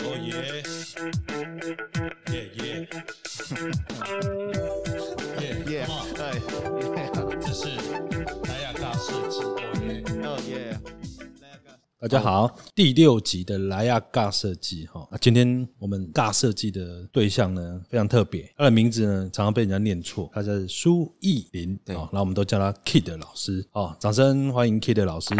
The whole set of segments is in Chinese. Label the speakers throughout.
Speaker 1: 哦耶，耶耶，耶
Speaker 2: 耶，
Speaker 1: 哎，这是莱雅嘎设计，哦耶，
Speaker 2: 哦耶，
Speaker 1: 大家好，第六集的莱亚尬设计哈，那今天我们尬设计的对象呢非常特别，他的名字呢常常被人家念错，他叫苏艺林，
Speaker 3: 对。
Speaker 1: 哦，那我们都叫他 Kid 老师，哦，掌声欢迎 Kid 老师。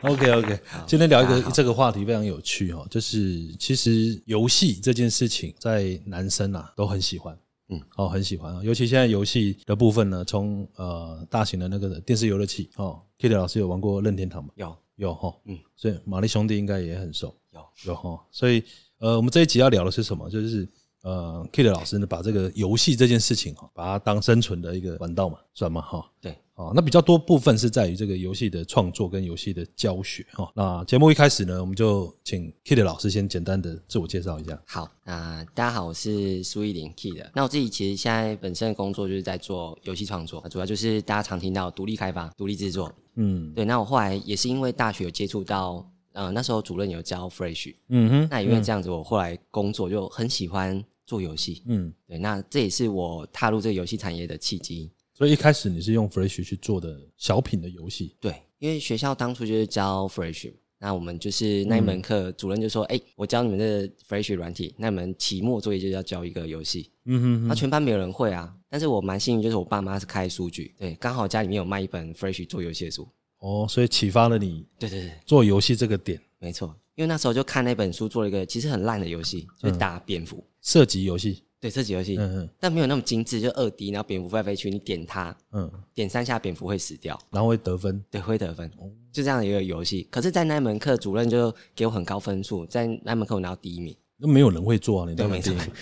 Speaker 1: OK OK，今天聊一个这个话题非常有趣哦，就是其实游戏这件事情在男生啊都很喜欢。
Speaker 3: 嗯，
Speaker 1: 哦，很喜欢啊，尤其现在游戏的部分呢，从呃大型的那个电视游乐器哦，Kitty 老师有玩过任天堂吗？
Speaker 3: 有。
Speaker 1: 有哈，
Speaker 3: 嗯，
Speaker 1: 所以玛丽兄弟应该也很熟，
Speaker 3: 有。
Speaker 1: 有哈，所以呃，我们这一集要聊的是什么？就是呃，Kid 老师呢，把这个游戏这件事情哈，把它当生存的一个管道嘛，算吗？哈，
Speaker 3: 对，
Speaker 1: 哦，那比较多部分是在于这个游戏的创作跟游戏的教学哈。那节目一开始呢，我们就请 Kid 老师先简单的自我介绍一下。
Speaker 3: 好，那大家好，我是苏一林 Key 的。那我自己其实现在本身的工作就是在做游戏创作，主要就是大家常听到独立开发、独立制作。
Speaker 1: 嗯
Speaker 3: 对，那我后来也是因为大学有接触到，呃，那时候主任有教 Fresh，
Speaker 1: 嗯哼，
Speaker 3: 那因为这样子，我后来工作就很喜欢做游戏。
Speaker 1: 嗯，
Speaker 3: 对，那这也是我踏入这个游戏产业的契机。
Speaker 1: 所以一开始你是用 Fresh 去做的小品的游戏，
Speaker 3: 对，因为学校当初就是教 Fresh，那我们就是那一门课，主任就说：“哎、我教你们的 Fresh 软体，那你们期末作业就要教一个游戏。”
Speaker 1: 嗯哼
Speaker 3: 那全班没有人会啊，但是我蛮幸运，就是我爸妈是开书局，对，刚好家里面有卖一本 Fresh 做游戏的书。
Speaker 1: 哦，所以启发了你
Speaker 3: 对对对，
Speaker 1: 做游戏这个点，
Speaker 3: 没错，因为那时候就看那本书做了一个其实很烂的游戏，就是打蝙蝠。
Speaker 1: 射击游戏，
Speaker 3: 对，射击游戏，
Speaker 1: 嗯嗯。
Speaker 3: 但没有那么精致，就二 D，然后蝙蝠飞来飞去，你点它，
Speaker 1: 嗯，
Speaker 3: 点三下蝙蝠会死掉，
Speaker 1: 然后会得分，
Speaker 3: 对，会得分，就这样一个游戏。可是，在那门课，主任就给我很高分数，在那门课我拿到第一名。
Speaker 1: 那没有人会做啊，你
Speaker 3: 都，没错。
Speaker 1: 当然第一，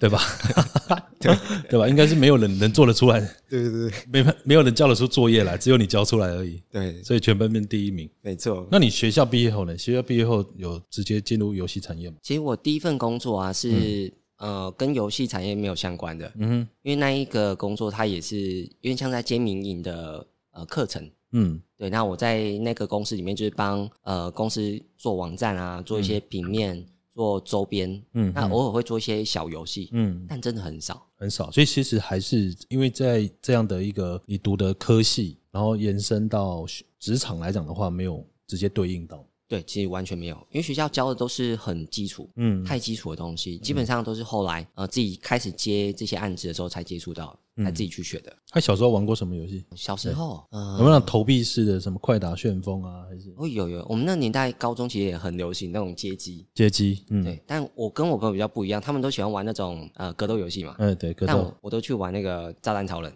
Speaker 1: 对吧？对对吧？应该是没有人能做得出来，
Speaker 3: 对对对
Speaker 1: 没没有人交得出作业来，只有你交出来而已，
Speaker 3: 对，
Speaker 1: 所以全班面第一名。
Speaker 3: 没错。
Speaker 1: 那你学校毕业后呢？学校毕业后有直接进入游戏产业吗？
Speaker 3: 其实我第一份工作啊是、呃跟游戏产业没有相关的，
Speaker 1: 嗯哼，
Speaker 3: 因为那一个工作它也是因为像在接民营的呃课程。
Speaker 1: 嗯
Speaker 3: 对，那我在那个公司里面就是帮呃公司做网站啊，做一些平面、做周边，
Speaker 1: 嗯
Speaker 3: 那偶尔会做一些小游戏，
Speaker 1: 嗯，
Speaker 3: 但真的很少。
Speaker 1: 很少。所以其实还是因为在这样的一个你读的科系，然后延伸到职场来讲的话，没有直接对应到。
Speaker 3: 对，其实完全没有，因为学校教的都是很基础、
Speaker 1: 嗯
Speaker 3: 太基础的东西，基本上都是后来呃自己开始接这些案子的时候才接触到，才自己去学的。
Speaker 1: 他小时候玩过什么游戏？
Speaker 3: 小时候，
Speaker 1: 有
Speaker 3: 呃，
Speaker 1: 没有那种投币式的什么快打旋风啊，还是？
Speaker 3: 哦有有，我们那年代高中其实也很流行那种街机，
Speaker 1: 街机？嗯，
Speaker 3: 对，但我跟我朋友比较不一样，他们都喜欢玩那种呃格斗游戏嘛，
Speaker 1: 嗯对，格斗。
Speaker 3: 但我，我都去玩那个炸弹超人。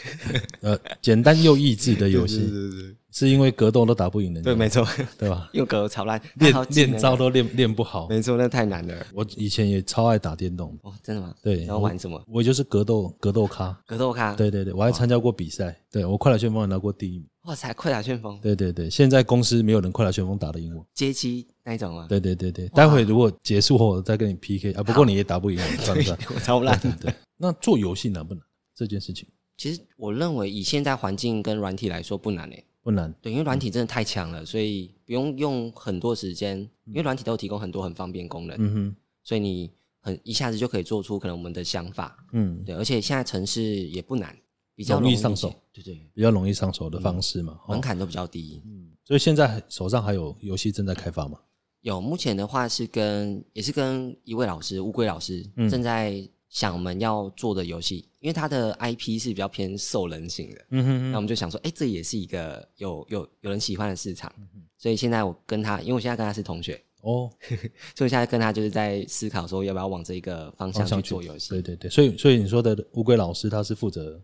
Speaker 1: 呃，简单又益智的游戏，
Speaker 3: 对对对
Speaker 1: 是因为格斗都打不赢人家，
Speaker 3: 对，没错，
Speaker 1: 对吧？
Speaker 3: 用格斗超烂，
Speaker 1: 练练招，都练练不好。
Speaker 3: 没错，那太难了。
Speaker 1: 我以前也超爱打电动，
Speaker 3: 哦，真的吗？
Speaker 1: 对，
Speaker 3: 然后玩什么？
Speaker 1: 我就是格斗格斗咖。
Speaker 3: 格斗咖？，
Speaker 1: 对对对，我还参加过比赛，对我快打旋风也拿过第一名。
Speaker 3: 哇塞，快打旋风，
Speaker 1: 对对对，现在公司没有人快打旋风打得赢我。
Speaker 3: 街机那一种啊？
Speaker 1: 对对对对，待会如果结束后我再跟你 PK 啊，不过你也打不赢我，算不算？
Speaker 3: 我超烂。
Speaker 1: 对，那做游戏难不难？这件事情
Speaker 3: 其实我认为以现在环境跟软体来说不难诶，
Speaker 1: 不难。
Speaker 3: 对，因为软体真的太强了，所以不用用很多时间，因为软体都有提供很多很方便功能，
Speaker 1: 嗯哼，
Speaker 3: 所以你很一下子就可以做出可能我们的想法。
Speaker 1: 嗯，
Speaker 3: 对，而且现在城市也不难，比较
Speaker 1: 容易上手，
Speaker 3: 对对，
Speaker 1: 比较容易上手的方式嘛。哦
Speaker 3: 门槛都比较低。
Speaker 1: 嗯所以现在手上还有游戏正在开发吗？
Speaker 3: 有，目前的话是跟也是跟一位老师乌龟老师、
Speaker 1: 嗯
Speaker 3: 正在想我们要做的游戏，因为他的 IP 是比较偏兽人型的，
Speaker 1: 嗯哼
Speaker 3: 那我们就想说，哎、这也是一个有有有人喜欢的市场，
Speaker 1: 嗯
Speaker 3: 所以现在我跟他，因为我现在跟他是同学，
Speaker 1: 哦，
Speaker 3: 所以现在跟他就是在思考说要不要往这一个方向去做游戏。
Speaker 1: 对对对，所以所以你说的乌龟老师他是负责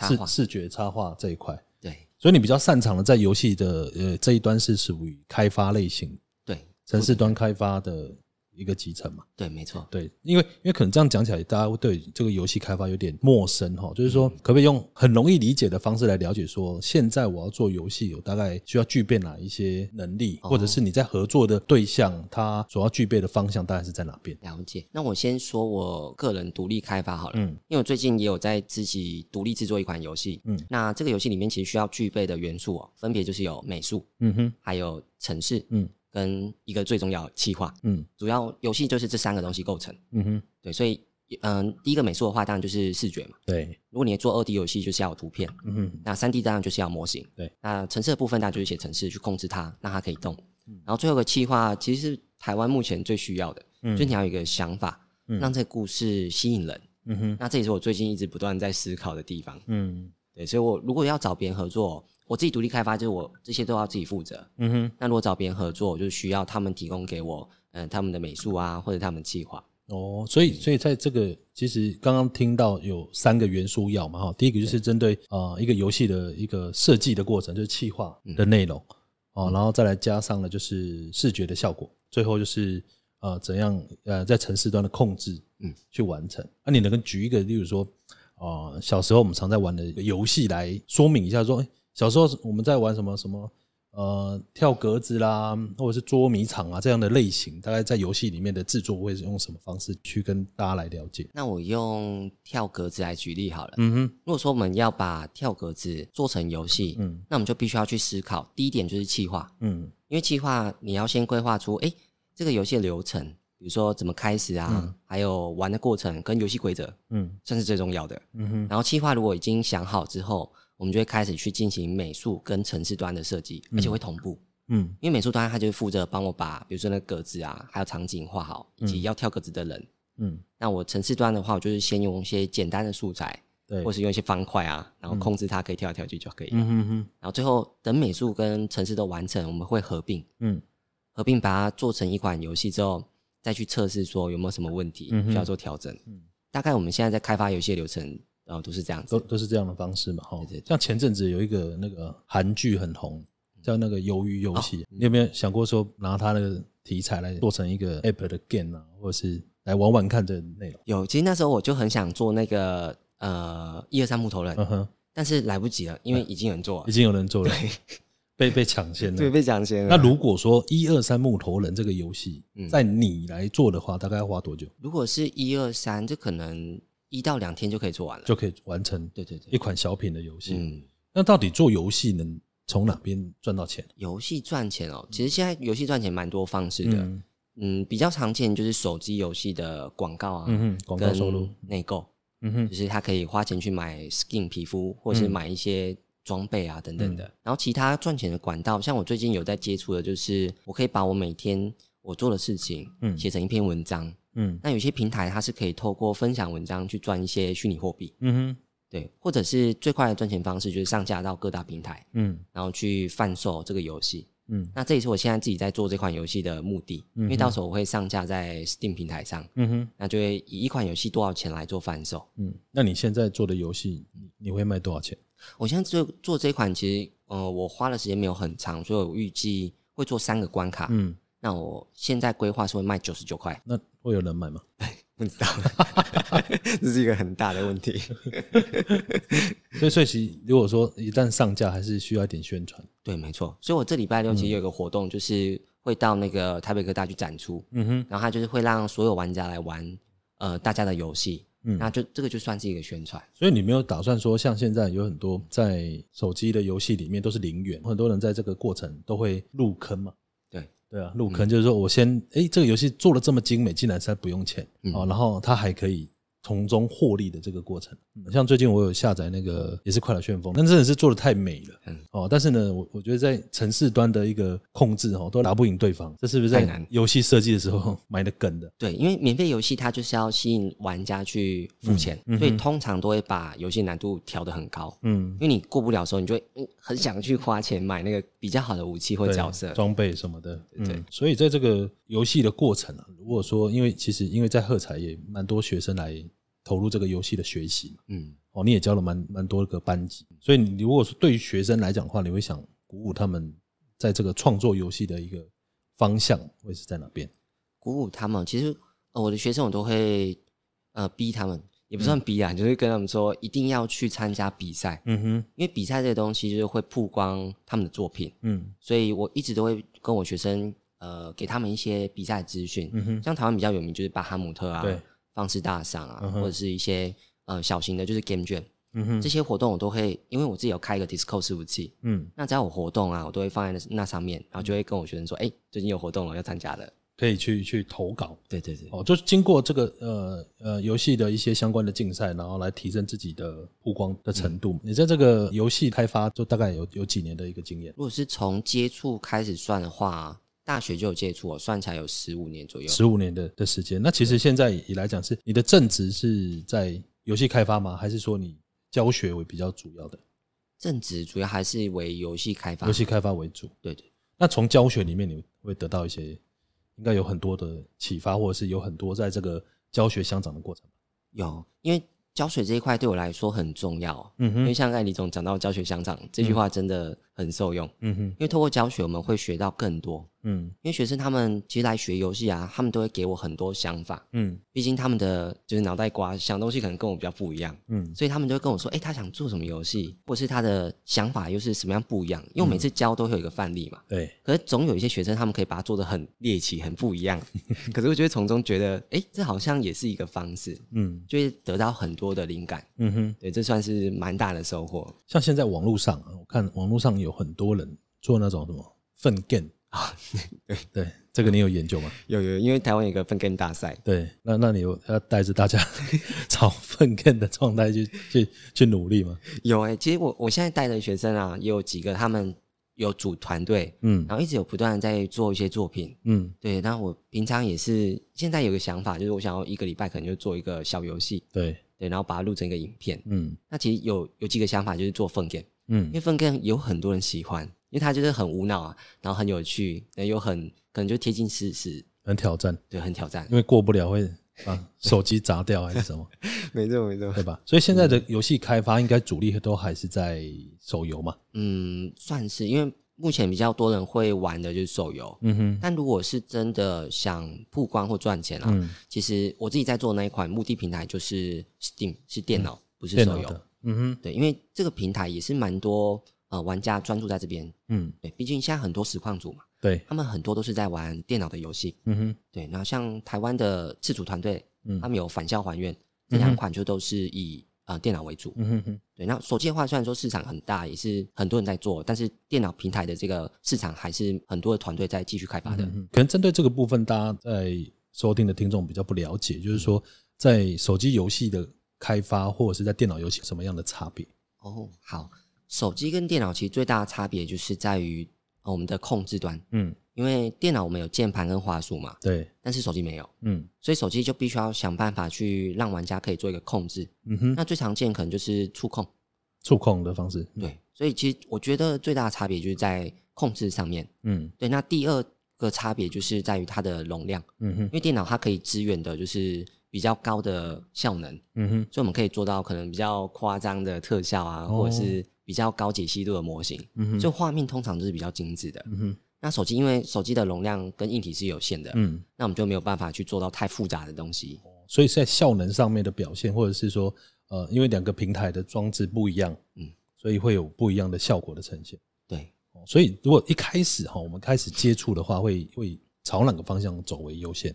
Speaker 1: 视视觉插画这一块，
Speaker 3: 对。
Speaker 1: 所以你比较擅长的在游戏的呃这一端是属于开发类型，
Speaker 3: 对
Speaker 1: 城市端开发的一个集成嘛。
Speaker 3: 对，没错，
Speaker 1: 对，因为因为可能这样讲起来，大家会对这个游戏开发有点陌生哈。就是说，可不可以用很容易理解的方式来了解说，现在我要做游戏，有大概需要具备哪一些能力，或者是你在合作的对象他所要具备的方向大概是在哪边？
Speaker 3: 了解。那我先说我个人独立开发好了，
Speaker 1: 嗯
Speaker 3: 因为我最近也有在自己独立制作一款游戏，
Speaker 1: 嗯
Speaker 3: 那这个游戏里面其实需要具备的元素哦，分别就是有美术，
Speaker 1: 嗯哼，
Speaker 3: 还有城市，
Speaker 1: 嗯
Speaker 3: 跟一个最重要的企划。
Speaker 1: 嗯
Speaker 3: 主要游戏就是这三个东西构成。
Speaker 1: 嗯哼，
Speaker 3: 对，所以嗯，第一个美术的话，当然就是视觉嘛。
Speaker 1: 对，
Speaker 3: 如果你做二 D 游戏，就是要有图片；
Speaker 1: 嗯哼，
Speaker 3: 那三 D 当然就是要模型。
Speaker 1: 对，
Speaker 3: 那城市的部分，当然就是写城市去控制它，让它可以动。
Speaker 1: 嗯
Speaker 3: 然后最后一个企划，其实是台湾目前最需要的，就是你要有一个想法，让这个故事吸引人。
Speaker 1: 嗯哼，
Speaker 3: 那这也是我最近一直不断在思考的地方。
Speaker 1: 嗯
Speaker 3: 对，所以我如果要找别人合作，我自己独立开发，就是我这些都要自己负责。
Speaker 1: 嗯哼，
Speaker 3: 那如果找别人合作，我就需要他们提供给我，嗯、他们的美术啊，或者他们的计划。
Speaker 1: 哦，所以所以在这个其实刚刚听到有三个元素要嘛哈，第一个就是针对呃一个游戏的一个设计的过程，就是企划的内容哦，然后再来加上了就是视觉的效果，最后就是呃怎样呃在城市端的控制，
Speaker 3: 嗯，
Speaker 1: 去完成。那、你能够举一个，例如说呃小时候我们常在玩的游戏来说明一下说，哎小时候我们在玩什么什么？呃，跳格子啦，或者是捉迷藏啊这样的类型，大概在游戏里面的制作会是用什么方式去跟大家来了解？
Speaker 3: 那我用跳格子来举例好了。
Speaker 1: 嗯哼，
Speaker 3: 如果说我们要把跳格子做成游戏，
Speaker 1: 嗯
Speaker 3: 那我们就必须要去思考，第一点就是企划，
Speaker 1: 嗯
Speaker 3: 因为企划你要先规划出，哎，这个游戏的流程，比如说怎么开始啊，还有玩的过程跟游戏规则，
Speaker 1: 嗯
Speaker 3: 这是最重要的。
Speaker 1: 嗯哼，
Speaker 3: 然后企划如果已经想好之后，我们就会开始去进行美术跟城市端的设计，而且会同步。
Speaker 1: 嗯
Speaker 3: 因为美术端它就是负责帮我把，比如说那格子啊，还有场景画好，以及要跳格子的人。
Speaker 1: 嗯，
Speaker 3: 那我城市端的话，我就是先用一些简单的素材，
Speaker 1: 对，
Speaker 3: 或是用一些方块啊，然后控制它可以跳来跳去就可以了。
Speaker 1: 嗯哼哼，
Speaker 3: 然后最后等美术跟城市都完成，我们会合并，
Speaker 1: 嗯
Speaker 3: 合并把它做成一款游戏之后，再去测试说有没有什么问题
Speaker 1: 嗯
Speaker 3: 需要做调整。嗯大概我们现在在开发游戏的流程，呃，都是这样子
Speaker 1: 都。都是这样的方式嘛，哈
Speaker 3: 对对。对
Speaker 1: 像前阵子有一个那个韩剧很红，叫那个《鱿鱼游戏》，你有没有想过说拿它那个题材来做成一个 app 的 game 啊，或者是来玩玩看的内容？
Speaker 3: 有，其实那时候我就很想做那个呃一二三木头人，
Speaker 1: 嗯哼，
Speaker 3: 但是来不及了，因为已经有人做了
Speaker 1: 已，经有人做了，被被抢先了
Speaker 3: 对，。被抢先了。
Speaker 1: 那如果说一二三木头人这个游戏，
Speaker 3: 嗯
Speaker 1: 在你来做的话，大概要花多久
Speaker 3: 如果是一二三，这可能一到两天就可以做完了。
Speaker 1: 就可以完成
Speaker 3: 对对对，
Speaker 1: 一款小品的游戏？
Speaker 3: 嗯，
Speaker 1: 那到底做游戏能从哪边赚到钱？
Speaker 3: 游戏赚钱哦，其实现在游戏赚钱蛮多方式的。
Speaker 1: 嗯
Speaker 3: 嗯，比较常见就是手机游戏的广告啊，
Speaker 1: 嗯哼，广告收入，
Speaker 3: 内购，
Speaker 1: 嗯哼，
Speaker 3: 就是他可以花钱去买 skin 皮肤，或是买一些装备啊等等
Speaker 1: 嗯
Speaker 3: 的。然后其他赚钱的管道，像我最近有在接触的，就是我可以把我每天我做的事情，
Speaker 1: 嗯
Speaker 3: 写成一篇文章。
Speaker 1: 嗯
Speaker 3: 那有些平台它是可以透过分享文章去赚一些虚拟货币，
Speaker 1: 嗯哼，
Speaker 3: 对，或者是最快的赚钱方式就是上架到各大平台，
Speaker 1: 嗯
Speaker 3: 然后去贩售这个游戏。
Speaker 1: 嗯
Speaker 3: 那这也是我现在自己在做这款游戏的目的，因为到时候我会上架在 Steam 平台上，
Speaker 1: 嗯哼，
Speaker 3: 那就会以一款游戏多少钱来做贩售。
Speaker 1: 嗯。那你现在做的游戏，你你会卖多少钱？
Speaker 3: 我现在做做这款，其实呃，我花的时间没有很长，所以我预计会做三个关卡。
Speaker 1: 嗯，
Speaker 3: 那我现在规划是会卖九十九块，
Speaker 1: 那会有人买吗？
Speaker 3: 不知道，这是一个很大的问题。
Speaker 1: 所以，所以其实如果说一旦上架，还是需要一点宣传。
Speaker 3: 对，没错。所以我这礼拜六其实有一个活动，就是会到那个台北科大去展出，
Speaker 1: 嗯哼，
Speaker 3: 然后它就是会让所有玩家来玩呃大家的游戏，
Speaker 1: 嗯
Speaker 3: 那就这个就算是一个宣传。
Speaker 1: 所以你没有打算说，像现在有很多在手机的游戏里面都是零元，很多人在这个过程都会入坑嘛。
Speaker 3: 对，
Speaker 1: 啊，入坑就是说我先，诶，这个游戏做的这么精美，竟然才不用钱
Speaker 3: 嗯。
Speaker 1: 哦，然后它还可以从中获利的这个过程。嗯像最近我有下载那个也是快乐旋风，但真的是做的太美了，
Speaker 3: 嗯
Speaker 1: 哦，但是呢，我我觉得在城市端的一个控制哦，都打不赢对方，这是不是在游戏设计的时候 埋的梗的？
Speaker 3: 对，因为免费游戏它就是要吸引玩家去付钱，
Speaker 1: 嗯嗯
Speaker 3: 所以通常都会把游戏难度调的很高。
Speaker 1: 嗯，
Speaker 3: 因为你过不了的时候，你就会嗯很想去花钱买那个比较好的武器或角色。
Speaker 1: 装备什么的，
Speaker 3: 对
Speaker 1: 嗯，所以在这个游戏的过程啊，如果说因为其实因为在喝彩也蛮多学生来投入这个游戏的学习嘛，
Speaker 3: 嗯，
Speaker 1: 哦，你也教了蛮蛮多个班级，所以你如果说对于学生来讲的话，你会想鼓舞他们在这个创作游戏的一个方向会是在哪边？
Speaker 3: 鼓舞他们。其实、呃、我的学生我都会呃逼他们，也不算逼啊，就是跟他们说一定要去参加比赛，
Speaker 1: 嗯哼，
Speaker 3: 因为比赛这个东西就是会曝光他们的作品，
Speaker 1: 嗯。
Speaker 3: 所以我一直都会跟我学生呃给他们一些比赛资讯。
Speaker 1: 嗯哼，
Speaker 3: 像台湾比较有名就是巴哈姆特啊
Speaker 1: 对，
Speaker 3: 放肆大赏啊，
Speaker 1: 嗯
Speaker 3: 或者是一些呃小型的，就是 Game Jam。
Speaker 1: 嗯哼
Speaker 3: 这些活动我都会，因为我自己有开一个 Discord 伺服器，
Speaker 1: 嗯，
Speaker 3: 那只要有活动啊，我都会放在那那上面，然后就会跟我学生说，哎、最近有活动了，要参加了。
Speaker 1: 可以去去投稿。
Speaker 3: 对对对，
Speaker 1: 哦，就是经过这个呃呃游戏的一些相关的竞赛，然后来提升自己的曝光的程度。你在这个游戏开发就大概有有几年的一个经验？
Speaker 3: 如果是从接触开始算的话，大学就有接触，我算起来有十五年左右。
Speaker 1: 十五年的的时间。那其实现在以来讲，是你的正职是在游戏开发吗？还是说你教学为比较主要的？
Speaker 3: 正职主要还是为游戏开发。
Speaker 1: 游戏开发为主。
Speaker 3: 对对，
Speaker 1: 那从教学里面，你会得到一些应该有很多的启发，或者是有很多在这个教学相长的过程。
Speaker 3: 有，因为教学这一块对我来说很重要。
Speaker 1: 嗯哼
Speaker 3: 因为像刚才李总讲到教学相长这句话，真的很受用。
Speaker 1: 嗯哼，
Speaker 3: 因为透过教学，我们会学到更多。
Speaker 1: 嗯
Speaker 3: 因为学生他们其实来学游戏啊，他们都会给我很多想法。
Speaker 1: 嗯
Speaker 3: 毕竟他们的就是脑袋瓜想东西可能跟我比较不一样，
Speaker 1: 嗯
Speaker 3: 所以他们就会跟我说，哎、他想做什么游戏，或是他的想法又是什么样不一样。因为我每次教都会有一个范例嘛，
Speaker 1: 对，
Speaker 3: 可是总有一些学生他们可以把它做的很猎奇、很不一样，可是我就会从中觉得，哎、这好像也是一个方式，
Speaker 1: 嗯
Speaker 3: 就会得到很多的灵感。
Speaker 1: 嗯哼。
Speaker 3: 对，这算是蛮大的收获。
Speaker 1: 像现在网络上啊，我看网络上有很多人做那种什么粪 game 啊，对 对，这个你有研究吗？
Speaker 3: 有有，因为台湾有一个粪 game 大赛，
Speaker 1: 对，那那你有要带着大家 朝粪 game 的状态去去去努力吗？
Speaker 3: 有哎、其实我我现在带的学生啊，也有几个他们有组团队，
Speaker 1: 嗯
Speaker 3: 然后一直有不断的在做一些作品。
Speaker 1: 嗯，
Speaker 3: 对，那我平常也是现在有个想法，就是我想要一个礼拜可能就做一个小游戏，
Speaker 1: 对，
Speaker 3: 对，然后把它录成一个影片。
Speaker 1: 嗯
Speaker 3: 那其实有有几个想法，就是做粪 game，因
Speaker 1: 嗯
Speaker 3: 为粪 game 有很多人喜欢，因为它就是很无脑啊，然后很有趣，又很可能就贴近事实，
Speaker 1: 很挑战，
Speaker 3: 对，很挑战。
Speaker 1: 因为过不了会把手机砸掉还是什么，
Speaker 3: 没错没错。
Speaker 1: 对吧？所以现在的游戏开发应该主力都还是在手游嘛。
Speaker 3: 嗯，算是，因为目前比较多人会玩的就是手游。
Speaker 1: 嗯哼，
Speaker 3: 但如果是真的想曝光或赚钱啊，
Speaker 1: 嗯，
Speaker 3: 其实我自己在做那一款目的平台就是 Steam，是电脑，不是手游。
Speaker 1: 嗯哼，
Speaker 3: 对，因为这个平台也是蛮多呃玩家专注在这边。
Speaker 1: 嗯，
Speaker 3: 对，毕竟现在很多实况组嘛，
Speaker 1: 对，
Speaker 3: 他们很多都是在玩电脑的游戏。
Speaker 1: 嗯哼，
Speaker 3: 对，那像台湾的自主团队，
Speaker 1: 嗯
Speaker 3: 他们有返校还愿，这两款就都是以呃电脑为主。
Speaker 1: 嗯哼哼，
Speaker 3: 对，那手机的话，虽然说市场很大，也是很多人在做，但是电脑平台的这个市场还是很多的团队在继续开发的。
Speaker 1: 嗯可能针对这个部分，大家在收听的听众比较不了解，就是说在手机游戏的开发或者是在电脑游戏什么样的差别？
Speaker 3: 哦，好，手机跟电脑其实最大的差别就是在于、呃我们的控制端，
Speaker 1: 嗯，
Speaker 3: 因为电脑我们有键盘跟滑鼠嘛，
Speaker 1: 对，
Speaker 3: 但是手机没有，
Speaker 1: 嗯。
Speaker 3: 所以手机就必须要想办法去让玩家可以做一个控制。
Speaker 1: 嗯哼，
Speaker 3: 那最常见可能就是触控，
Speaker 1: 触控的方式，
Speaker 3: 对，所以其实我觉得最大的差别就是在控制上面。
Speaker 1: 嗯。
Speaker 3: 对，那第二个差别就是在于它的容量，
Speaker 1: 嗯哼。
Speaker 3: 因为电脑它可以支援的就是比较高的效能，
Speaker 1: 嗯哼，
Speaker 3: 所以我们可以做到可能比较夸张的特效啊，
Speaker 1: 哦
Speaker 3: 或者是比较高解析度的模型，
Speaker 1: 嗯哼，
Speaker 3: 所以画面通常都是比较精致的。
Speaker 1: 嗯哼，
Speaker 3: 那手机因为手机的容量跟硬体是有限的，
Speaker 1: 嗯，
Speaker 3: 那我们就没有办法去做到太复杂的东西。
Speaker 1: 所以在效能上面的表现，或者是说，呃，因为两个平台的装置不一样，
Speaker 3: 嗯，
Speaker 1: 所以会有不一样的效果的呈现。
Speaker 3: 对，
Speaker 1: 哦所以如果一开始哈，我们开始接触的话，会会朝哪个方向走为优先？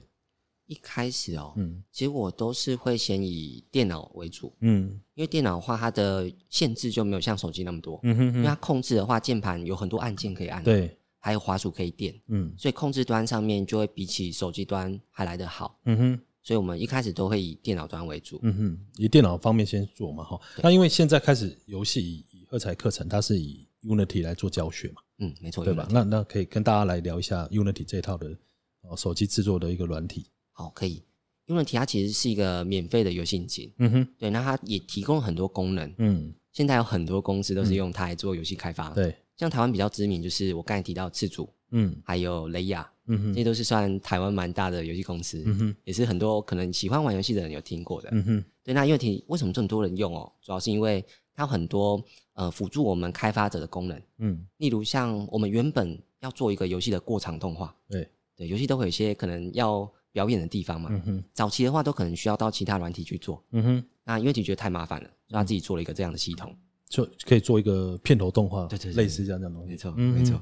Speaker 3: 一开始哦，
Speaker 1: 嗯
Speaker 3: 其实我都是会先以电脑为主，
Speaker 1: 嗯
Speaker 3: 因为电脑的话它的限制就没有像手机那么多，
Speaker 1: 嗯哼哼，
Speaker 3: 因为它控制的话键盘有很多按键可以按，，
Speaker 1: 对，
Speaker 3: 还有滑鼠可以点，
Speaker 1: 嗯
Speaker 3: 所以控制端上面就会比起手机端还来得好。
Speaker 1: 嗯哼。
Speaker 3: 所以我们一开始都会以电脑端为主。
Speaker 1: 嗯哼，以电脑方面先做嘛哈。那因为现在开始游戏以以二彩课程，它是以 Unity 来做教学嘛，
Speaker 3: 嗯，没错，
Speaker 1: 对吧？那那可以跟大家来聊一下 Unity 这一套的呃手机制作的一个软体。
Speaker 3: 好，可以。Unity 它其实是一个免费的游戏引擎，
Speaker 1: 嗯哼，
Speaker 3: 对，那它也提供了很多功能。
Speaker 1: 嗯，
Speaker 3: 现在有很多公司都是用它来做游戏开发。，
Speaker 1: 对，
Speaker 3: 像台湾比较知名就是我刚才提到赤足，
Speaker 1: 嗯
Speaker 3: 还有雷亚，
Speaker 1: 嗯哼，
Speaker 3: 这些都是算台湾蛮大的游戏公司，
Speaker 1: 嗯哼，
Speaker 3: 也是很多可能喜欢玩游戏的人有听过的。
Speaker 1: 嗯哼，
Speaker 3: 对，那 Unity 为什么这么多人用哦？主要是因为它有很多呃辅助我们开发者的功能，
Speaker 1: 嗯，
Speaker 3: 例如像我们原本要做一个游戏的过场动画，
Speaker 1: 对，
Speaker 3: 对，游戏都会有一些可能要表演的地方嘛。
Speaker 1: 嗯哼，
Speaker 3: 早期的话都可能需要到其他软体去做，
Speaker 1: 嗯哼，
Speaker 3: 那 Unity 觉得太麻烦了，所以他自己做了一个这样的系统。
Speaker 1: 就可以做一个片头动画，
Speaker 3: 对对对
Speaker 1: 类似这样的东西。
Speaker 3: 没错，
Speaker 1: 嗯
Speaker 3: 没错。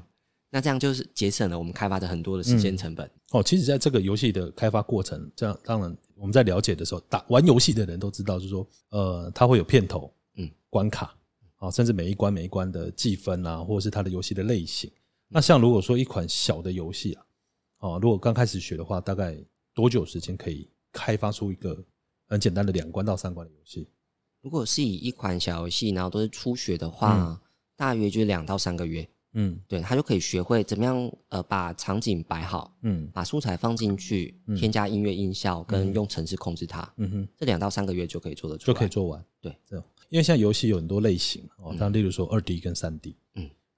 Speaker 3: 那这样就是节省了我们开发的很多的时间成本。
Speaker 1: 哦，其实在这个游戏的开发过程，这样当然我们在了解的时候，打玩游戏的人都知道，就是说，呃，它会有片头，
Speaker 3: 嗯
Speaker 1: 关卡啊，甚至每一关每一关的计分啊，或者是它的游戏的类型。那像如果说一款小的游戏啊，哦，如果刚开始学的话，大概多久时间可以开发出一个很简单的两关到三关的游戏？
Speaker 3: 如果是以一款小游戏，然后都是初学的话，大约就是两到三个月，
Speaker 1: 嗯。
Speaker 3: 对他就可以学会怎么样呃把场景摆好，
Speaker 1: 嗯。
Speaker 3: 把素材放进去，添加音乐音效，跟用程式控制它，
Speaker 1: 嗯哼，
Speaker 3: 这两到三个月就可以做得出
Speaker 1: 就，可以做完。
Speaker 3: 对，
Speaker 1: 这样，因为现在游戏有很多类型哦，像例如说二 D 跟三 D，
Speaker 3: 嗯，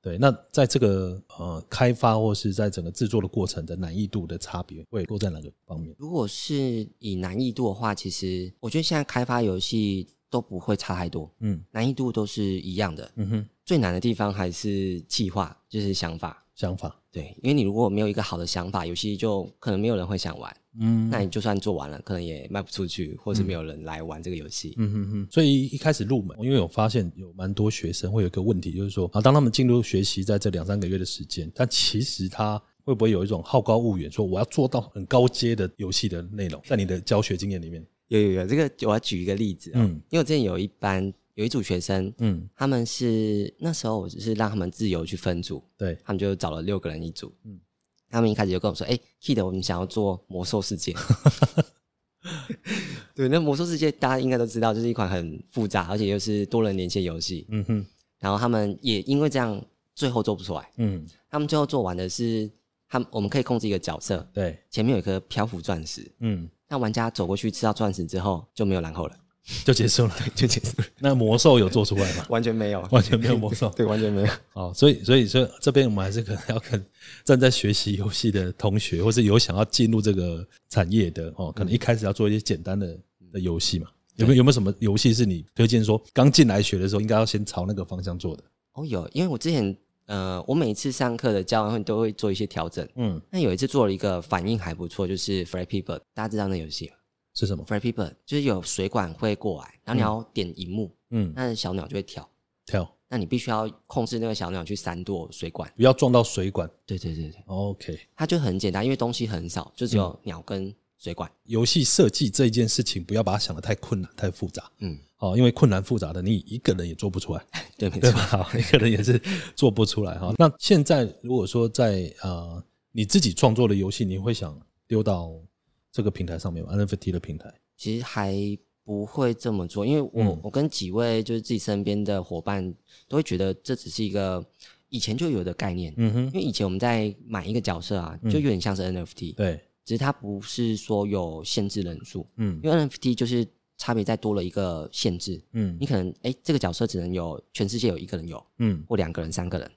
Speaker 1: 对。那在这个呃开发或是在整个制作的过程的难易度的差别会落在哪个方面？
Speaker 3: 如果是以难易度的话，其实我觉得现在开发游戏都不会差太多，
Speaker 1: 嗯
Speaker 3: 难易度都是一样的。
Speaker 1: 嗯哼，
Speaker 3: 最难的地方还是计划，就是想法。
Speaker 1: 想法，
Speaker 3: 对，因为你如果没有一个好的想法，游戏就可能没有人会想玩。
Speaker 1: 嗯
Speaker 3: 那你就算做完了，可能也卖不出去，或是没有人来玩这个游戏。
Speaker 1: 嗯哼哼，所以一开始入门，因为我发现有蛮多学生会有一个问题，就是说啊，当他们进入学习在这两三个月的时间，但其实他会不会有一种好高骛远，说我要做到很高阶的游戏的内容？在你的教学经验里面，
Speaker 3: 有有有，这个我要举一个例子啊、
Speaker 1: 嗯。
Speaker 3: 因为我之前有一班有一组学生，
Speaker 1: 嗯，
Speaker 3: 他们是那时候我只是让他们自由去分组，
Speaker 1: 对，
Speaker 3: 他们就找了六个人一组，
Speaker 1: 嗯。
Speaker 3: 他们一开始就跟我说：“哎、k i d 我们想要做魔兽世界。”对，那魔兽世界大家应该都知道，就是一款很复杂，而且又是多人连线游戏。
Speaker 1: 嗯哼，
Speaker 3: 然后他们也因为这样，最后做不出来。
Speaker 1: 嗯，
Speaker 3: 他们最后做完的是，他们我们可以控制一个角色，
Speaker 1: 对，
Speaker 3: 前面有一颗漂浮钻石，
Speaker 1: 嗯，
Speaker 3: 那玩家走过去吃到钻石之后就没有然后了，
Speaker 1: 就结束了。
Speaker 3: 就结束了，
Speaker 1: 那魔兽有做出来吗？
Speaker 3: 完全没有，
Speaker 1: 完全没有魔兽。
Speaker 3: 对，完全没有。
Speaker 1: 哦，所以所以所以这边我们还是可能要跟正在学习游戏的同学，或是有想要进入这个产业的哦，可能一开始要做一些简单的的游戏嘛。有没有有没有什么游戏是你推荐说刚进来学的时候应该要先朝那个方向做的？
Speaker 3: 哦，有，因为我之前呃，我每一次上课的教完会都会做一些调整。
Speaker 1: 嗯，
Speaker 3: 那有一次做了一个反应还不错，就是 Free People，大家知道那游戏吗
Speaker 1: 是什么
Speaker 3: ？？Free People 就是有水管会过来，然后你要点荧幕，
Speaker 1: 嗯，
Speaker 3: 那小鸟就会跳，
Speaker 1: 跳，
Speaker 3: 那你必须要控制那个小鸟去闪躲水管。
Speaker 1: 不要撞到水管。
Speaker 3: 对对对对
Speaker 1: ，OK，
Speaker 3: 它就很简单，因为东西很少，就只有鸟跟水管。
Speaker 1: 游戏设计这一件事情，不要把它想的太困难、太复杂。
Speaker 3: 嗯，
Speaker 1: 哦，因为困难复杂的，你一个人也做不出来。
Speaker 3: 对，没错。
Speaker 1: 对吧？好 一个人也是做不出来哈。那现在如果说在呃你自己创作的游戏，你会想丢到这个平台上面吗？NFT 的平台？
Speaker 3: 其实还不会这么做，因为我、
Speaker 1: 嗯
Speaker 3: 我跟几位就是自己身边的伙伴都会觉得这只是一个以前就有的概念。
Speaker 1: 嗯哼，
Speaker 3: 因为以前我们在买一个角色啊，就有点像是 NFT，、
Speaker 1: 对，
Speaker 3: 只是它不是说有限制人数，
Speaker 1: 嗯
Speaker 3: 因为 NFT 就是差别再多了一个限制，
Speaker 1: 嗯
Speaker 3: 你可能哎这个角色只能有全世界有一个人有，
Speaker 1: 嗯，
Speaker 3: 或两个人、三个人，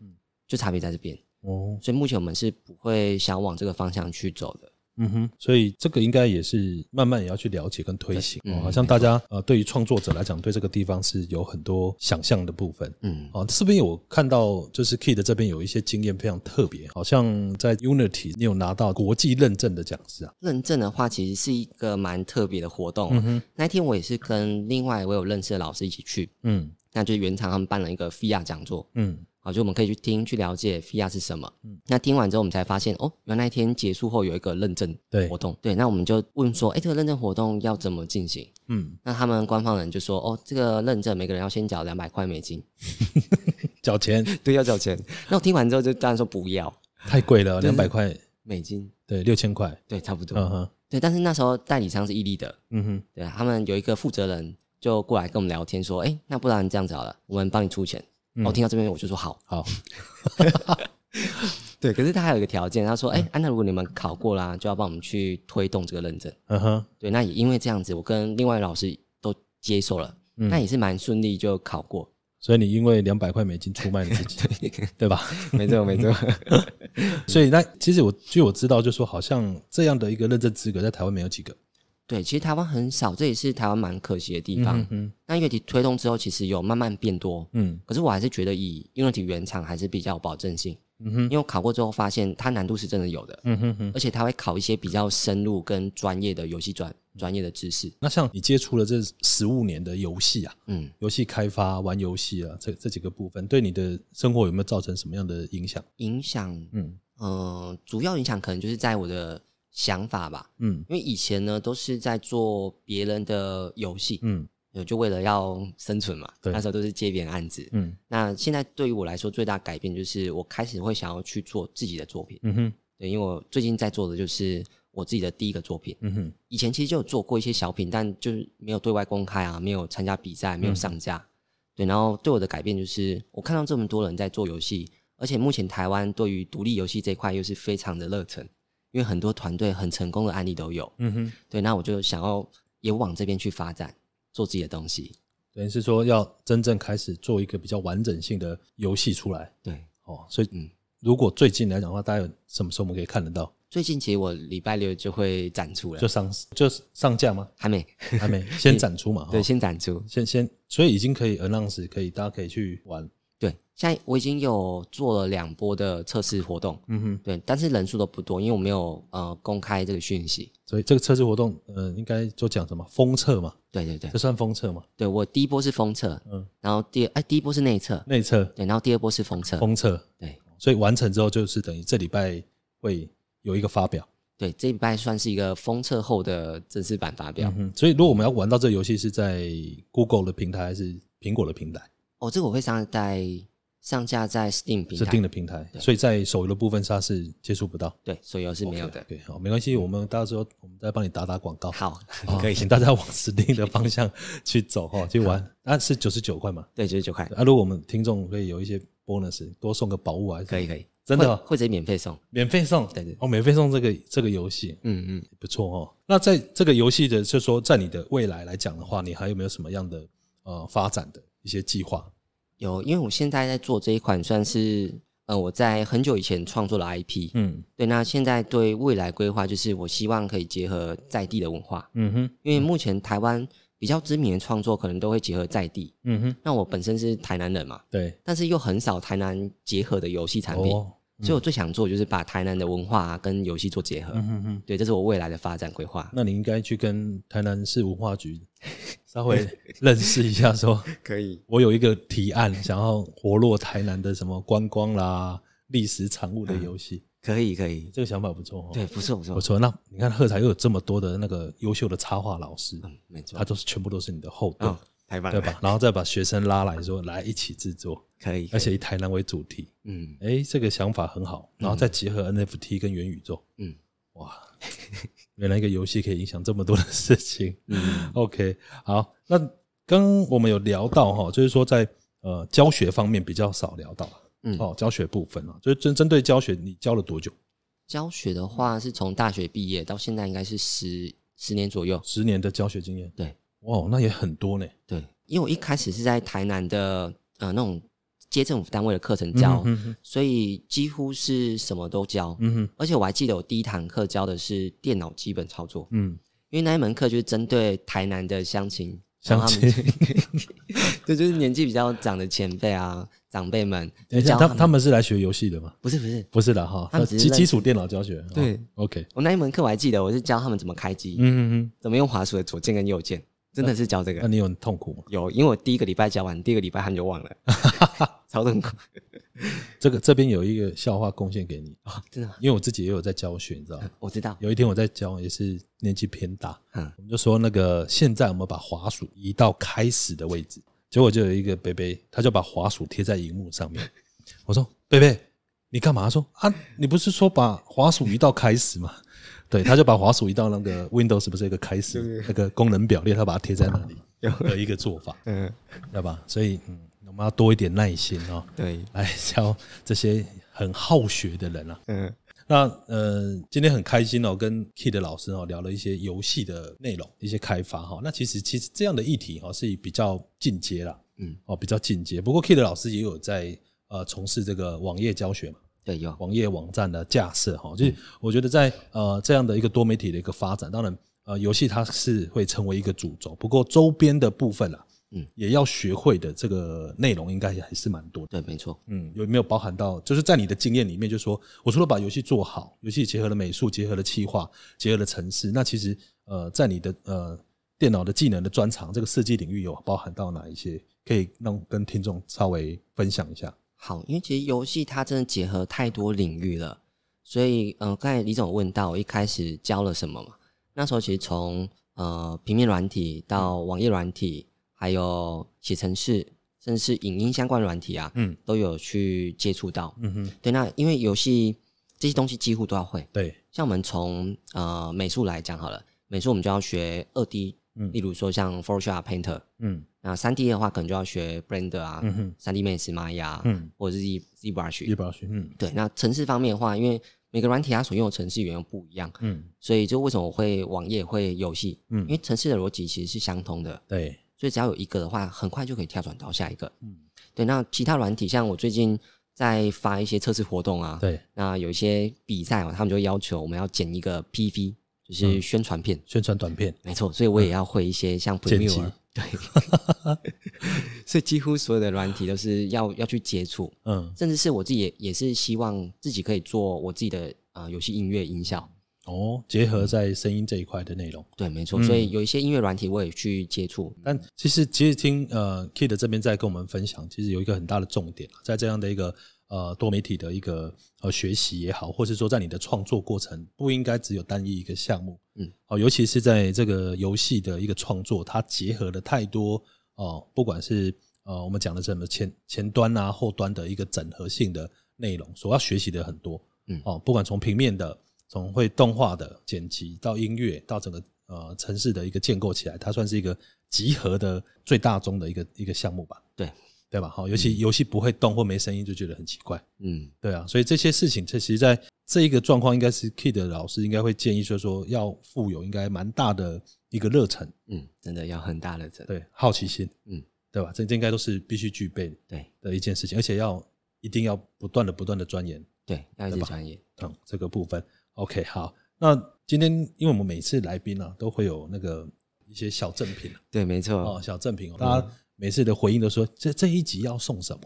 Speaker 3: 就差别在这边。
Speaker 1: 哦，
Speaker 3: 所以目前我们是不会想往这个方向去走的。
Speaker 1: 嗯哼，所以这个应该也是慢慢也要去了解跟推行。好像大家呃对于创作者来讲，对这个地方是有很多想象的部分。
Speaker 3: 嗯，
Speaker 1: 哦，这边有看到，就是 Kid 这边有一些经验非常特别，好像在 Unity 你有拿到国际认证的讲师啊。
Speaker 3: 认证的话，其实是一个蛮特别的活动、啊。那天我也是跟另外我有认识的老师一起去，
Speaker 1: 嗯
Speaker 3: 那就是原厂他们办了一个 FIA 讲座，
Speaker 1: 嗯
Speaker 3: 好，就我们可以去听去了解 FIA 是什么。那听完之后，我们才发现哦，原来那一天结束后有一个认证
Speaker 1: 对
Speaker 3: 活动。对，那我们就问说，哎，这个认证活动要怎么进行？
Speaker 1: 嗯，
Speaker 3: 那他们官方人就说，哦，这个认证每个人要先缴两百块美金，
Speaker 1: 缴钱
Speaker 3: 对，要缴钱。那我听完之后就当然说不要
Speaker 1: 太贵了，
Speaker 3: 对
Speaker 1: 两百块，
Speaker 3: 美金，
Speaker 1: 对，六千块。
Speaker 3: 对，差不多。
Speaker 1: 嗯哼，
Speaker 3: 对，但是那时候代理商是伊利的，
Speaker 1: 嗯哼，
Speaker 3: 对他们有一个负责人就过来跟我们聊天说，哎，那不然这样子好了，我们帮你出钱。我听到这边我就说好，
Speaker 1: 好，
Speaker 3: 对，可是他还有一个条件，他说，哎，安、那如果你们考过啦，就要帮我们去推动这个认证。
Speaker 1: 嗯哼，
Speaker 3: 对，那也因为这样子，我跟另外老师都接受了，那也是蛮顺利就考过。
Speaker 1: 所以你因为两百块美金出卖你自己，对吧？
Speaker 3: 没错，没错。
Speaker 1: 所以那其实我据我知道，就说好像这样的一个认证资格在台湾没有几个。
Speaker 3: 对，其实台湾很少，这也是台湾蛮可惜的地方。
Speaker 1: 嗯
Speaker 3: 那乐体推动之后，其实有慢慢变多，
Speaker 1: 嗯
Speaker 3: 可是我还是觉得以 Unity 原厂还是比较有保证性。
Speaker 1: 嗯哼
Speaker 3: 因为我考过之后发现它难度是真的有的，
Speaker 1: 嗯哼哼。
Speaker 3: 而且它会考一些比较深入跟专业的游戏专专业的知识。
Speaker 1: 那像你接触了这十五年的游戏啊，
Speaker 3: 嗯，
Speaker 1: 游戏开发、玩游戏啊，这这几个部分，对你的生活有没有造成什么样的影响？
Speaker 3: 影响，
Speaker 1: 嗯
Speaker 3: 嗯、主要影响可能就是在我的想法吧。
Speaker 1: 嗯
Speaker 3: 因为以前呢都是在做别人的游戏，
Speaker 1: 嗯
Speaker 3: 就为了要生存嘛，
Speaker 1: 对
Speaker 3: 那时候都是接别人案子。
Speaker 1: 嗯
Speaker 3: 那现在对于我来说，最大改变就是我开始会想要去做自己的作品。
Speaker 1: 嗯哼
Speaker 3: 对，因为我最近在做的就是我自己的第一个作品。
Speaker 1: 嗯哼
Speaker 3: 以前其实就有做过一些小品，但就是没有对外公开啊，没有参加比赛，没有上架。对，然后对我的改变就是，我看到这么多人在做游戏，而且目前台湾对于独立游戏这一块又是非常的热忱，因为很多团队很成功的案例都有。
Speaker 1: 嗯哼，
Speaker 3: 对，那我就想要也往这边去发展，做自己的东西。
Speaker 1: 等于是说要真正开始做一个比较完整性的游戏出来
Speaker 3: 对，
Speaker 1: 哦。所以
Speaker 3: 嗯
Speaker 1: 如果最近来讲的话，大家有什么时候我们可以看得到？
Speaker 3: 最近其实我礼拜六就会展出了
Speaker 1: 就，上就上架吗？
Speaker 3: 还没，
Speaker 1: 还没，先展出嘛。
Speaker 3: 对，
Speaker 1: 哦
Speaker 3: 先展出。
Speaker 1: 先先，所以已经可以 announce，可以大家可以去玩。
Speaker 3: 对，现在我已经有做了两波的测试活动，
Speaker 1: 嗯哼，
Speaker 3: 对，但是人数都不多，因为我没有呃公开这个讯息。
Speaker 1: 所以这个测试活动，呃，应该就讲什么封测嘛？
Speaker 3: 对对对
Speaker 1: 这，算封测嘛？
Speaker 3: 对我第一波是封测，
Speaker 1: 嗯
Speaker 3: 嗯，然后第哎第一波是内测，
Speaker 1: 内测、
Speaker 3: 对，然后第二波是封测，
Speaker 1: 封测，
Speaker 3: 对
Speaker 1: 所以完成之后就是等于这礼拜会有一个发表。
Speaker 3: 对，这一拜算是一个封测后的正式版发表。
Speaker 1: 嗯，所以如果我们要玩到这个游戏，是在 Google 的平台还是苹果的平台？
Speaker 3: 哦，这个我会上在上架在 Steam 平台，是
Speaker 1: 定的平台，所以在手游的部分它是接触不到。
Speaker 3: 对，手游是没有的。
Speaker 1: 对，好，没关系，我们到时候我们再帮你打打广告。
Speaker 3: 好，
Speaker 1: 好
Speaker 3: 可以，
Speaker 1: 请大家往 Steam 的方向去走哈，去玩。啊，是九十九块嘛？
Speaker 3: 对，九十九块，
Speaker 1: 啊，如果我们听众可以有一些 bonus，多送个宝物啊，
Speaker 3: 可以可以，
Speaker 1: 真的哦
Speaker 3: 或者免费送。
Speaker 1: 免费送，
Speaker 3: 对对
Speaker 1: 哦，免费送这个这个游戏
Speaker 3: 嗯嗯，
Speaker 1: 不错哦。那在这个游戏的，就说在你的未来来讲的话，你还有没有什么样的呃发展的一些计划？
Speaker 3: 有，因为我现在在做这一款算是呃我在很久以前创作的 IP，
Speaker 1: 嗯。
Speaker 3: 对，那现在对未来规划就是我希望可以结合在地的文化，
Speaker 1: 嗯哼。
Speaker 3: 因为目前台湾比较知名的创作可能都会结合在地。
Speaker 1: 嗯哼，
Speaker 3: 那我本身是台南人嘛，
Speaker 1: 对，
Speaker 3: 但是又很少台南结合的游戏产品，
Speaker 1: 哦，
Speaker 3: 所以我最想做就是把台南的文化、啊、跟游戏做结合。
Speaker 1: 嗯哼哼。
Speaker 3: 对，这是我未来的发展规划。
Speaker 1: 那你应该去跟台南市文化局稍微认识一下，说
Speaker 3: 可以，
Speaker 1: 我有一个提案，想要活络台南的什么观光啦、历史产物的游戏，
Speaker 3: 可以，可以。
Speaker 1: 这个想法不错哦。
Speaker 3: 对，不错不错，
Speaker 1: 不错。那你看贺才又有这么多的那个优秀的插画老师，
Speaker 3: 嗯，没错
Speaker 1: 他。都是全部都是你的后盾，
Speaker 3: 哦，太棒了，
Speaker 1: 对吧？然后再把学生拉来说来一起制作，
Speaker 3: 可以，
Speaker 1: 而且以台南为主题，
Speaker 3: 嗯
Speaker 1: 哎，这个想法很好。然后再结合 NFT 跟元宇宙，
Speaker 3: 嗯
Speaker 1: 哇，原来一个游戏可以影响这么多的事情。
Speaker 3: 嗯
Speaker 1: OK，好，那刚我们有聊到哈，就是说在呃教学方面比较少聊到，
Speaker 3: 嗯。
Speaker 1: 哦，教学部分啊，就是针针对教学，你教了多久？
Speaker 3: 教学的话是从大学毕业到现在应该是十十年左右。
Speaker 1: 十年的教学经验，
Speaker 3: 对
Speaker 1: 哇，那也很多呢。
Speaker 3: 对，因为我一开始是在台南的呃那种接政府单位的课程教，
Speaker 1: 嗯哼
Speaker 3: 所以几乎是什么都教。
Speaker 1: 嗯哼，
Speaker 3: 而且我还记得我第一堂课教的是电脑基本操作，
Speaker 1: 嗯，
Speaker 3: 因为那一门课就是针对台南的乡亲，
Speaker 1: 乡亲，
Speaker 3: 对，就是年纪比较长的前辈啊，长辈们，
Speaker 1: 等一下，他他们是来学游戏的吗？
Speaker 3: 不是不是，
Speaker 1: 不是的哈，
Speaker 3: 他们只是
Speaker 1: 基基础电脑教学。哦
Speaker 3: 对
Speaker 1: ，OK，
Speaker 3: 我那一门课我还记得，我是教他们怎么开机，
Speaker 1: 嗯嗯
Speaker 3: 怎么用滑鼠的左键跟右键，真的是教这
Speaker 1: 个，那。你有很痛苦吗？
Speaker 3: 有，因为我第一个礼拜教完，第二个礼拜他们就忘了，超痛苦
Speaker 1: 这个这边有一个笑话贡献给你，
Speaker 3: 啊、真的？
Speaker 1: 因为我自己也有在教学，你知道吗？
Speaker 3: 我知道，
Speaker 1: 有一天我在教，也是年纪偏大，
Speaker 3: 嗯
Speaker 1: 我们就说那个现在我们把滑鼠移到开始的位置，结果就有一个贝贝，他就把滑鼠贴在荧幕上面。我说贝贝，你干嘛？他说啊，你不是说把滑鼠移到开始吗？对，他就把滑鼠移到那个 Windows 不是有一个开始？那个功能表列，他把它贴在那里的一个做法，
Speaker 3: 嗯，
Speaker 1: 对吧？所以嗯，我们要多一点耐心哦，
Speaker 3: 对，
Speaker 1: 来教这些很好学的人啊。
Speaker 3: 嗯。
Speaker 1: 那呃，今天很开心哦，跟 Kid 老师哦聊了一些游戏的内容，一些开发哈、那其实其实这样的议题哈、是比较进阶啦，
Speaker 3: 嗯，
Speaker 1: 哦比较进阶。不过 Kid 老师也有在呃从事这个网页教学嘛，
Speaker 3: 对，有，
Speaker 1: 网页网站的架设哈，就是我觉得在呃这样的一个多媒体的一个发展，当然呃游戏它是会成为一个主轴，不过周边的部分啊，
Speaker 3: 嗯，
Speaker 1: 也要学会的这个内容应该还是蛮多的。
Speaker 3: 对，没错，
Speaker 1: 嗯，有没有包含到，就是在你的经验里面，就是说我除了把游戏做好，游戏结合了美术，结合了企划，结合了城市，那其实呃，在你的呃电脑的技能的专长这个设计领域有包含到哪一些？可以让跟听众稍微分享一下。
Speaker 3: 好，因为其实游戏它真的结合太多领域了，所以呃，刚才李总问到我一开始教了什么嘛？那时候其实从呃平面软体到网页软体，还有写程式，甚至是影音相关软体啊，
Speaker 1: 嗯
Speaker 3: 都有去接触到。
Speaker 1: 嗯哼，
Speaker 3: 对，那因为游戏这些东西几乎都要会。
Speaker 1: 对，
Speaker 3: 像我们从呃美术来讲好了，美术我们就要学二 D，
Speaker 1: 嗯
Speaker 3: 例如说像 Photoshop、Painter。
Speaker 1: 嗯
Speaker 3: 那三 D 的话，可能就要学 Blender 啊，三 D Max、Maya，
Speaker 1: 嗯，
Speaker 3: 或者是 Z
Speaker 1: 宝勋，嗯。
Speaker 3: 对，那城市方面的话，因为每个软体它所用的程式语言又不一样，
Speaker 1: 嗯，
Speaker 3: 所以就为什么我会网页会游戏？
Speaker 1: 嗯。
Speaker 3: 因为城市的逻辑其实是相通的，
Speaker 1: 对，
Speaker 3: 所以只要有一个的话，很快就可以跳转到下一个。
Speaker 1: 嗯。
Speaker 3: 对，那其他软体像我最近在发一些测试活动啊，
Speaker 1: 对，
Speaker 3: 那有一些比赛哦，他们就要求我们要剪一个 PV，就是宣传片。
Speaker 1: 宣传短片，
Speaker 3: 没错，所以我也要会一些像 Premiere，对，所以几乎所有的软体都是要要去接触，
Speaker 1: 嗯，
Speaker 3: 甚至是我自己也也是希望自己可以做我自己的呃游戏音乐音效。
Speaker 1: 哦，结合在声音这一块的内容。
Speaker 3: 对，没错，所以有一些音乐软体我也去接触。
Speaker 1: 但其实，其实听呃 Kid 这边在跟我们分享，其实有一个很大的重点，在这样的一个呃多媒体的一个呃学习也好，或是说在你的创作过程，不应该只有单一一个项目。
Speaker 3: 嗯，
Speaker 1: 哦，尤其是在这个游戏的一个创作，它结合了太多哦，不管是呃我们讲的什么前前端啊、后端的一个整合性的内容，所要学习的很多。
Speaker 3: 嗯
Speaker 1: 哦，不管从平面的，从会动画的剪辑到音乐，到整个呃城市的一个建构起来，它算是一个集合的最大宗的一个一个项目吧？
Speaker 3: 对
Speaker 1: 对吧？好，尤其游戏不会动或没声音，就觉得很奇怪。
Speaker 3: 嗯，
Speaker 1: 对啊，所以这些事情，这其实在这一个状况，应该是 Kid 的老师应该会建议说说要富有应该蛮大的一个热忱，
Speaker 3: 嗯，真的要很大的忱。
Speaker 1: 对，好奇心，
Speaker 3: 嗯，
Speaker 1: 对吧？这这应该都是必须具备
Speaker 3: 对
Speaker 1: 的一件事情，而且要一定要不断的不断的钻研。
Speaker 3: 对，要一直钻研。
Speaker 1: 嗯，这个部分，OK，好。那今天因为我们每次来宾啊，都会有那个一些小赠品
Speaker 3: 对，没错。
Speaker 1: 哦，小赠品哦，大家每次的回应都说这这一集要送什么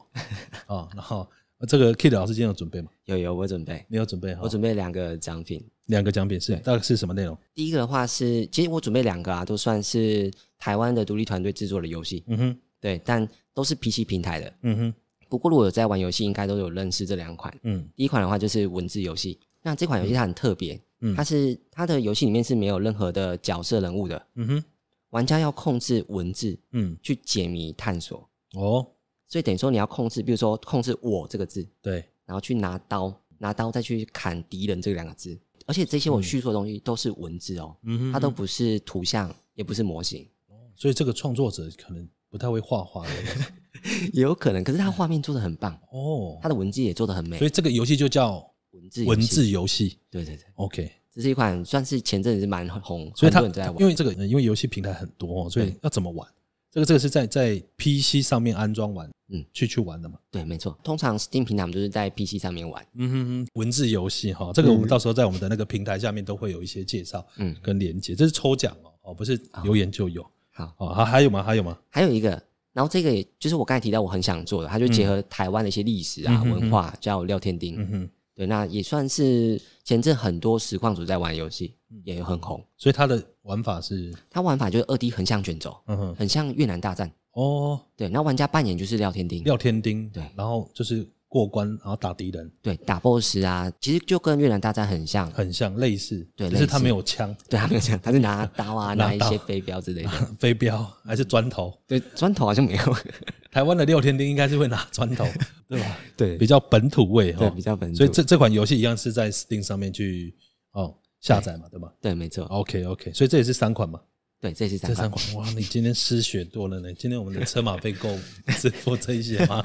Speaker 1: 哦？然后呃这个 Kid 老师今天有准备吗？
Speaker 3: 有有，我准备，
Speaker 1: 你有准备哈？
Speaker 3: 我准备两个奖品。
Speaker 1: 两个奖品是大概是什么内容？
Speaker 3: 第一个的话是，其实我准备两个啊，都算是台湾的独立团队制作的游戏，
Speaker 1: 嗯哼，
Speaker 3: 对，但都是 PC 平台的。
Speaker 1: 嗯哼，
Speaker 3: 不过如果有在玩游戏，应该都有认识这两款。
Speaker 1: 嗯
Speaker 3: 第一款的话就是文字游戏，那这款游戏它很特别，
Speaker 1: 嗯
Speaker 3: 它是它的游戏里面是没有任何的角色人物的，
Speaker 1: 嗯哼，
Speaker 3: 玩家要控制文字
Speaker 1: 嗯，
Speaker 3: 去解谜探索，
Speaker 1: 哦，
Speaker 3: 所以等于说你要控制，比如说控制“我”这个字，
Speaker 1: 对，
Speaker 3: 然后去拿刀，拿刀再去砍敌人这两个字，而且这些我叙述的东西都是文字哦，
Speaker 1: 嗯哼，
Speaker 3: 它都不是图像，也不是模型，
Speaker 1: 所以这个创作者可能不太会画画的。
Speaker 3: 也有可能，可是他画面做的很棒，
Speaker 1: 哦。
Speaker 3: 他，的文字也做的很美。
Speaker 1: 所，以这个游戏就叫
Speaker 3: 文字
Speaker 1: 文，字游戏。
Speaker 3: 对对对
Speaker 1: ，，OK。
Speaker 3: 这是一款算是前阵子是蛮红，
Speaker 1: 所以它
Speaker 3: 很多人在玩
Speaker 1: 因，为这个因为游戏平台很多哦，所以要怎么玩？这个这个是在在 PC 上面安装完，
Speaker 3: 嗯
Speaker 1: 去去玩的嘛。
Speaker 3: 对，没错，通常 Steam 平台我们都是在 PC 上面玩，
Speaker 1: 嗯哼哼，文字游戏哈，这个我们到时候在我们的那个平台下面都会有一些介绍
Speaker 3: 嗯，
Speaker 1: 跟连接。这是抽奖哦，哦，不是留言就有
Speaker 3: 好，
Speaker 1: 哦。还还有吗？还有吗？
Speaker 3: 还有一个，然后这个也就是我刚才提到我很想做的，它就结合台湾的一些历史啊、文化，叫廖天丁。
Speaker 1: 嗯哼，
Speaker 3: 对，那也算是前阵很多实况组在玩游戏，
Speaker 1: 嗯。
Speaker 3: 也很红。
Speaker 1: 所以它的玩法是，
Speaker 3: 它玩法就是二 D 横向卷轴，
Speaker 1: 嗯哼，
Speaker 3: 很像越南大战。
Speaker 1: 哦，
Speaker 3: 对，然后玩家扮演就是廖天丁，
Speaker 1: 廖天丁，
Speaker 3: 对。
Speaker 1: 然后就是过关，然后打敌人，
Speaker 3: 对，打 BOSS 啊，其实就跟越南大战很像。
Speaker 1: 很像类似，
Speaker 3: 对
Speaker 1: 只是他没有枪、
Speaker 3: 对，他没有这样，他是拿刀啊，
Speaker 1: 拿
Speaker 3: 一些飞镖之类的。
Speaker 1: 飞镖还是砖头。
Speaker 3: 对，砖头好像没有。
Speaker 1: 台湾的六天丁应该是会拿砖头，对吧？
Speaker 3: 对
Speaker 1: 比较本土味哈
Speaker 3: 对，，比较本土。
Speaker 1: 所以这这款游戏一样是在 Steam 上面去哦下载嘛，对吧
Speaker 3: 对，没错。
Speaker 1: ？OK OK，所以这也是三款嘛，
Speaker 3: 对，这是三
Speaker 1: 这三
Speaker 3: 款。
Speaker 1: 款哇，你今天失血多了呢。今天我们的车马费够 支付这一些吗？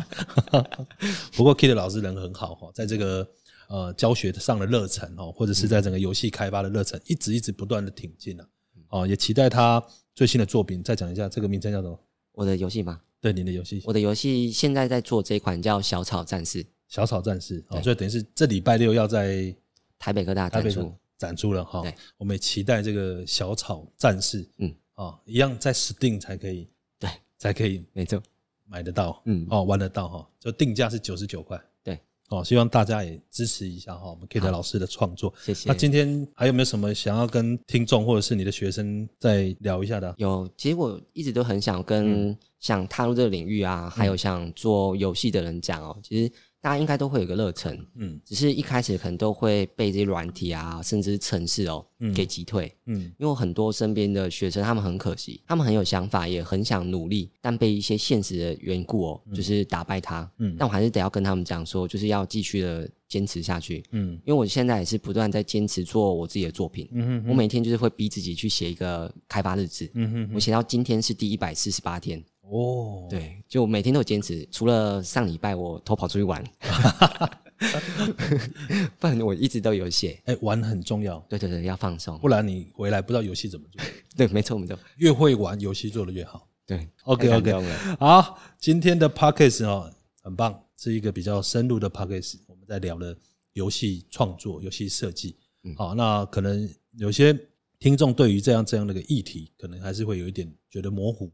Speaker 1: 不过 Kid 老师人很好哈，在这个呃教学上的热忱哦，或者是在整个游戏开发的热忱，一直一直不断的挺进啊。哦，也期待他最新的作品。再讲一下，这个名称叫什么？
Speaker 3: 我的游戏吗？
Speaker 1: 对，你的游戏《
Speaker 3: 我的游戏现在在做这一款叫《小草战士》，
Speaker 1: 小草战士》哦，所以等于是这礼拜六要在
Speaker 3: 台北科大展出。
Speaker 1: 展出了哈。我们也期待这个小草战士，
Speaker 3: 嗯，
Speaker 1: 啊，一样在 Steam 才可以，
Speaker 3: 对，
Speaker 1: 才可以
Speaker 3: 没错。
Speaker 1: 买得到，
Speaker 3: 嗯
Speaker 1: 哦，玩得到哈，就定价是九十九块，
Speaker 3: 对，
Speaker 1: 哦，希望大家也支持一下哈，我们
Speaker 3: 好
Speaker 1: 老师的创作。
Speaker 3: 谢谢。
Speaker 1: 那今天还有没有什么想要跟听众或者是你的学生再聊一下的啊？
Speaker 3: 有，其实我一直都很想
Speaker 1: 嗯
Speaker 3: 跟想踏入这个领域啊，还有想做游戏的人讲哦，其实大家应该都会有个热忱，
Speaker 1: 嗯
Speaker 3: 只是一开始可能都会被这些软体啊，甚至城市哦、嗯给击退。
Speaker 1: 嗯
Speaker 3: 因为很多身边的学生，他们很可惜，他们很有想法，也很想努力，但被一些现实的缘故哦，就是打败他。
Speaker 1: 嗯
Speaker 3: 但我还是得要跟他们讲说，就是要继续的坚持下去。
Speaker 1: 嗯
Speaker 3: 因为我现在也是不断在坚持做我自己的作品。
Speaker 1: 嗯哼
Speaker 3: 我每天就是会逼自己去写一个开发日志。
Speaker 1: 嗯哼
Speaker 3: 我写到今天是第一百四十八天，
Speaker 1: 哦，
Speaker 3: 对，就每天都有坚持，除了上礼拜我偷跑出去玩，不然我一直都有写。
Speaker 1: 哎，玩很重要，
Speaker 3: 对对对，要放松。
Speaker 1: 不然你回来不知道游戏怎么做。
Speaker 3: 对，没错没错，
Speaker 1: 越会玩游戏做的越好。
Speaker 3: 对。
Speaker 1: OK
Speaker 3: 太
Speaker 1: OK，好，今天的 Podcast 哦很棒，是一个比较深入的 Podcast，我们在聊了游戏创作、游戏设计。
Speaker 3: 嗯
Speaker 1: 好，那可能有些听众对于这样这样的一个议题，可能还是会有一点觉得模糊。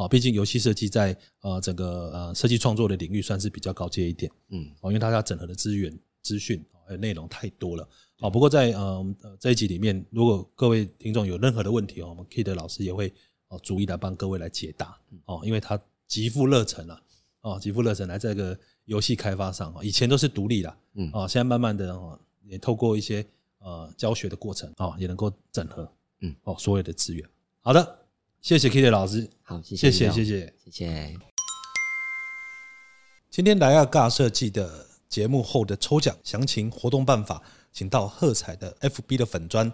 Speaker 1: 啊，毕竟游戏设计在呃整个呃设计创作的领域算是比较高阶一点。
Speaker 3: 嗯，
Speaker 1: 哦，因为大家整合的资源、资讯还有内容太多了。哦，不过在呃这一集里面，如果各位听众有任何的问题哦，我们 Kid 老师也会哦逐一来帮各位来解答哦，因为他极富热忱啊，哦极富热忱来这个游戏开发上哦，以前都是独立的，
Speaker 3: 嗯
Speaker 1: 哦，现在慢慢的哦也透过一些呃教学的过程哦，也能够整合
Speaker 3: 嗯
Speaker 1: 哦所有的资源。好的，谢谢 Kitty 老师，
Speaker 3: 好，谢
Speaker 1: 谢
Speaker 3: 谢谢
Speaker 1: 谢谢谢。
Speaker 3: 谢谢。
Speaker 1: 今天来亚尬设计的节目后的抽奖详情活动办法，请到喝彩的 FB 的粉砖